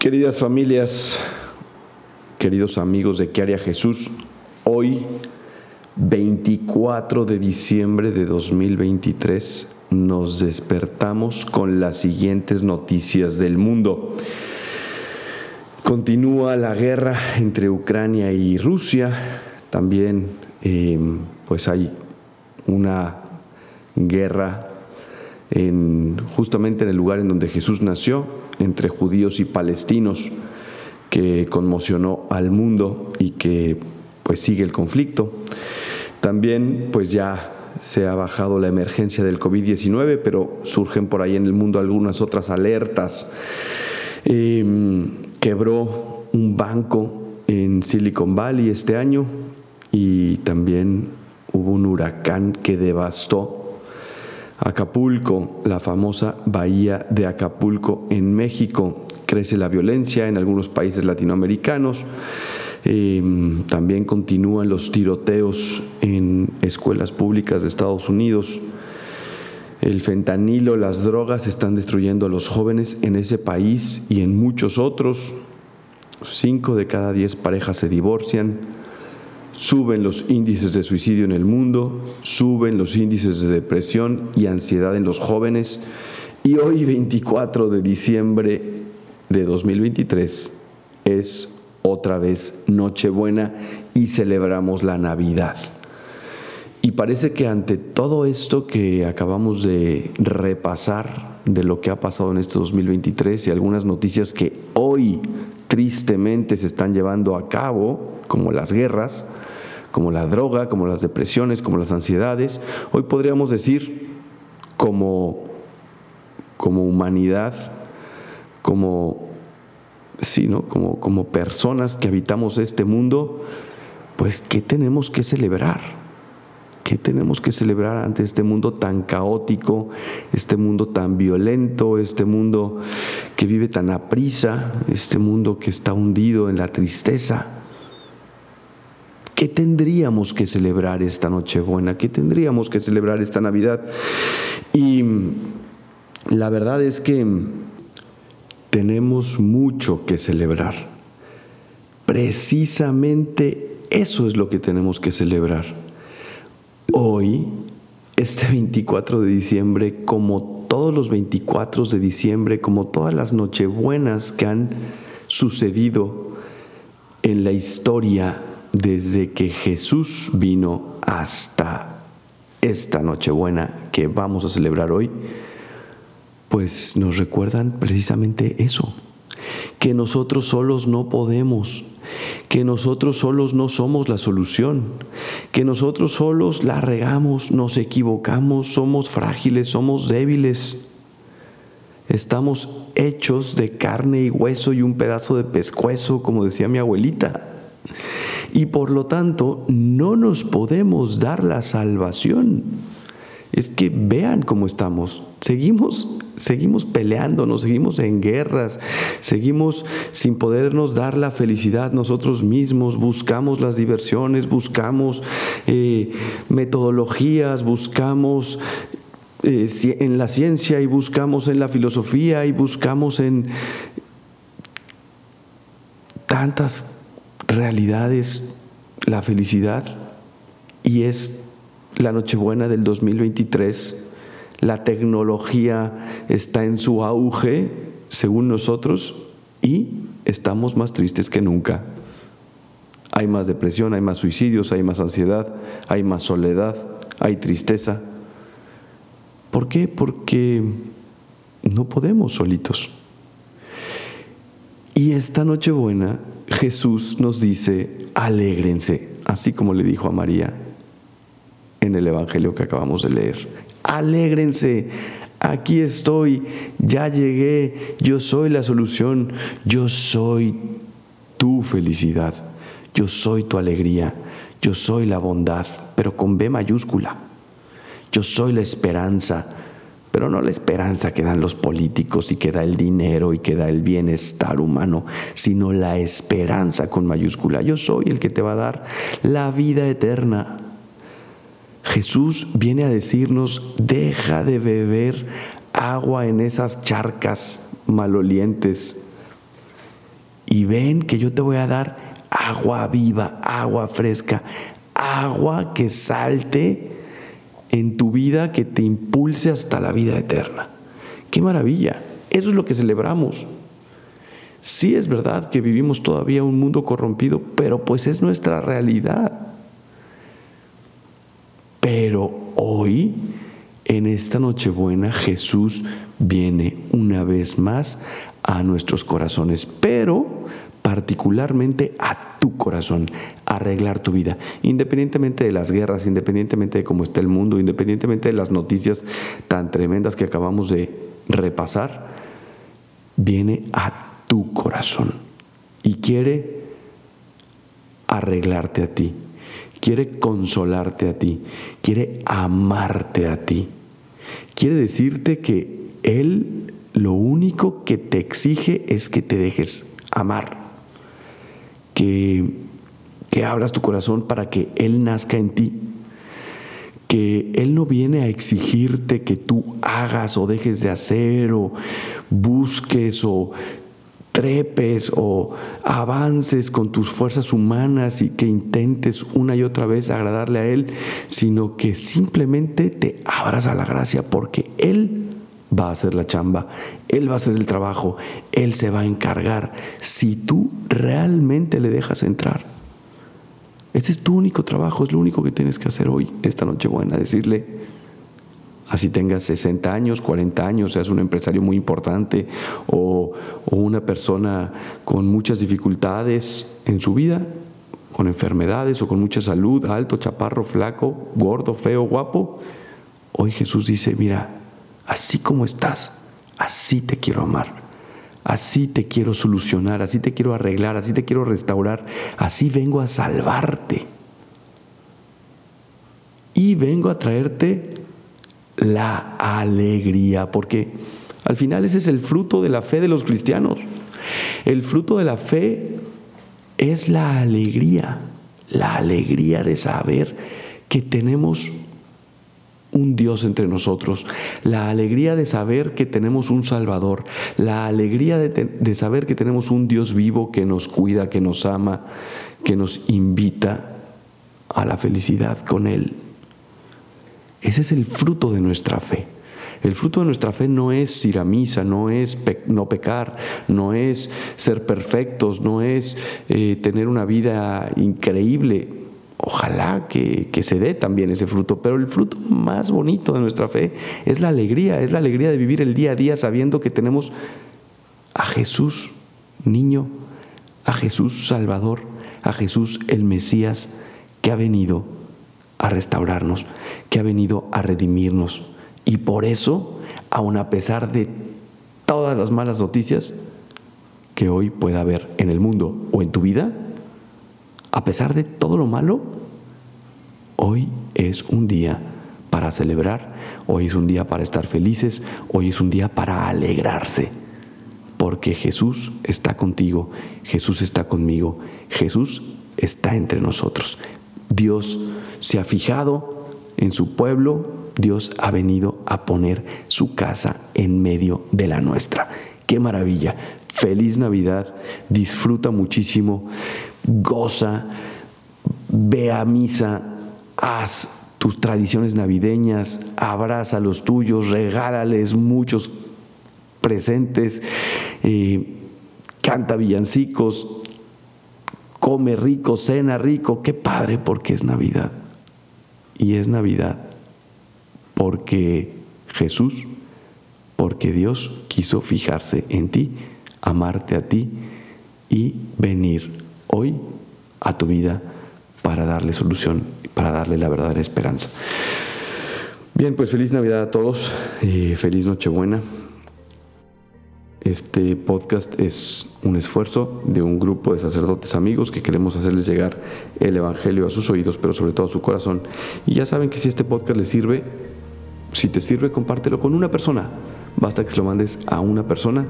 Queridas familias, queridos amigos de ¿Qué haría Jesús? Hoy, 24 de diciembre de 2023, nos despertamos con las siguientes noticias del mundo. Continúa la guerra entre Ucrania y Rusia. También em, pues hay una guerra en, justamente en el lugar en donde Jesús nació, entre judíos y palestinos, que conmocionó al mundo y que pues sigue el conflicto. También pues ya se ha bajado la emergencia del COVID-19, pero surgen por ahí en el mundo algunas otras alertas. Em, quebró un banco en Silicon Valley este año y también hubo un huracán que devastó Acapulco, la famosa bahía de Acapulco en México. Crece la violencia en algunos países latinoamericanos. Em, también continúan los tiroteos en escuelas públicas de Estados Unidos. El fentanilo, las drogas están destruyendo a los jóvenes en ese país y en muchos otros. Cinco de cada diez parejas se divorcian. Suben los índices de suicidio en el mundo, suben los índices de depresión y ansiedad en los jóvenes. Y hoy, 24 de diciembre de 2023, es otra vez Nochebuena y celebramos la Navidad. Y parece que ante todo esto que acabamos de repasar de lo que ha pasado en este 2023 y algunas noticias que hoy tristemente se están llevando a cabo, como las guerras, como la droga, como las depresiones, como las ansiedades, hoy podríamos decir como, como humanidad, como, sí, como, como personas que habitamos este mundo, pues ¿qué tenemos que celebrar? ¿Qué tenemos que celebrar ante este mundo tan caótico, este mundo tan violento, este mundo que vive tan aprisa, este mundo que está hundido en la tristeza? ¿Qué tendríamos que celebrar esta Nochebuena? ¿Qué tendríamos que celebrar esta Navidad? Y la verdad es que tenemos mucho que celebrar. Precisamente eso es lo que tenemos que celebrar Hoy, este 24 de diciembre, como todos los 24 de diciembre, como todas las nochebuenas que han sucedido en la historia desde que Jesús vino hasta esta Nochebuena que vamos a celebrar hoy, pues nos recuerdan precisamente eso, que nosotros solos no podemos, que nosotros solos no somos la solución, que nosotros solos la regamos, nos equivocamos, somos frágiles, somos débiles. Estamos hechos de carne y hueso y un pedazo de pescuezo, como decía mi abuelita. Y por lo tanto, no nos podemos dar la salvación. Es que vean cómo estamos. Seguimos, seguimos peleándonos, seguimos en guerras, seguimos sin podernos dar la felicidad nosotros mismos, buscamos las diversiones, buscamos eh, metodologías, buscamos eh, en la ciencia y buscamos en la filosofía y buscamos en tantas realidades la felicidad y es la Nochebuena del 2023, la tecnología está en su auge, según nosotros, y estamos más tristes que nunca. Hay más depresión, hay más suicidios, hay más ansiedad, hay más soledad, hay tristeza. ¿Por qué? Porque no podemos solitos. Y esta Nochebuena Jesús nos dice, alégrense, así como le dijo a María, en el Evangelio que acabamos de leer. Alégrense, aquí estoy, ya llegué, yo soy la solución, yo soy tu felicidad, yo soy tu alegría, yo soy la bondad, pero con B mayúscula. Yo soy la esperanza, pero no la esperanza que dan los políticos y que da el dinero y que da el bienestar humano, sino la esperanza con mayúscula. Yo soy el que te va a dar la vida eterna. Jesús viene a decirnos, deja de beber agua en esas charcas malolientes y ven que yo te voy a dar agua viva, agua fresca, agua que salte en tu vida, que te impulse hasta la vida eterna. ¡Qué maravilla! Eso es lo que celebramos. Sí es verdad que vivimos todavía un mundo corrompido, pero pues es nuestra realidad. Pero hoy, en esta Nochebuena, Jesús viene una vez más a nuestros corazones, pero particularmente a tu corazón, arreglar tu vida, independientemente de las guerras, independientemente de cómo está el mundo, independientemente de las noticias tan tremendas que acabamos de repasar, viene a tu corazón y quiere arreglarte a ti quiere consolarte a ti, quiere amarte a ti. Quiere decirte que Él lo único que te exige es que te dejes amar, que, que abras tu corazón para que Él nazca en ti, que Él no viene a exigirte que tú hagas o dejes de hacer o busques o trepes o avances con tus fuerzas humanas y que intentes una y otra vez agradarle a Él, sino que simplemente te abras a la gracia porque Él va a hacer la chamba, Él va a hacer el trabajo, Él se va a encargar si tú realmente le dejas entrar. Ese es tu único trabajo, es lo único que tienes que hacer hoy, esta noche buena, decirle, así tengas 60 años, 40 años, seas un empresario muy importante o, una persona con muchas dificultades en su vida, con enfermedades o con mucha salud, alto, chaparro, flaco, gordo, feo, guapo, hoy Jesús dice, mira, así como estás, así te quiero amar. Así te quiero solucionar, así te quiero arreglar, así te quiero restaurar, así vengo a salvarte. Y vengo a traerte la alegría, porque al final ese es el fruto de la fe de los cristianos. El fruto de la fe es la alegría, la alegría de saber que tenemos un Dios entre nosotros, la alegría de saber que tenemos un Salvador, la alegría de, de, saber que tenemos un Dios vivo que nos cuida, que nos ama, que nos invita a la felicidad con Él. Ese es el fruto de nuestra fe. El fruto de nuestra fe no es ir a misa, no es no pecar, no es ser perfectos, no es eh, tener una vida increíble. Ojalá que, que se dé también ese fruto, pero el fruto más bonito de nuestra fe es la alegría, es la alegría de vivir el día a día sabiendo que tenemos a Jesús, niño, a Jesús Salvador, a Jesús el Mesías que ha venido a restaurarnos, que ha venido a redimirnos. Y por eso, aun a pesar de todas las malas noticias que hoy pueda haber en el mundo o en tu vida, a pesar de todo lo malo, hoy es un día para celebrar, hoy es un día para estar felices, hoy es un día para alegrarse, porque Jesús está contigo, Jesús está conmigo, Jesús está entre nosotros. Dios se ha fijado en su pueblo, Dios ha venido a poner su casa en medio de la nuestra. Qué maravilla. Feliz Navidad, disfruta muchísimo, goza, ve a misa, haz tus tradiciones navideñas, abraza a los tuyos, regálales muchos presentes, eh, canta villancicos, come rico, cena rico, qué padre porque es Navidad. Y es Navidad porque Jesús, porque Dios quiso fijarse en ti, amarte a ti y venir hoy a tu vida para darle solución, para darle la verdadera esperanza. Bien, pues feliz Navidad a todos, y feliz Nochebuena. Este podcast es un esfuerzo de un grupo de sacerdotes amigos que queremos hacerles llegar el Evangelio a sus oídos, pero sobre todo a su corazón. Y ya saben que si este podcast les sirve, si te sirve, compártelo con una persona. Basta que se lo mandes a una persona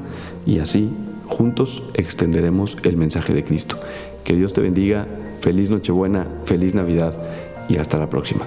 y así juntos extenderemos el mensaje de Cristo. Que Dios te bendiga, feliz Nochebuena, feliz Navidad y hasta la próxima.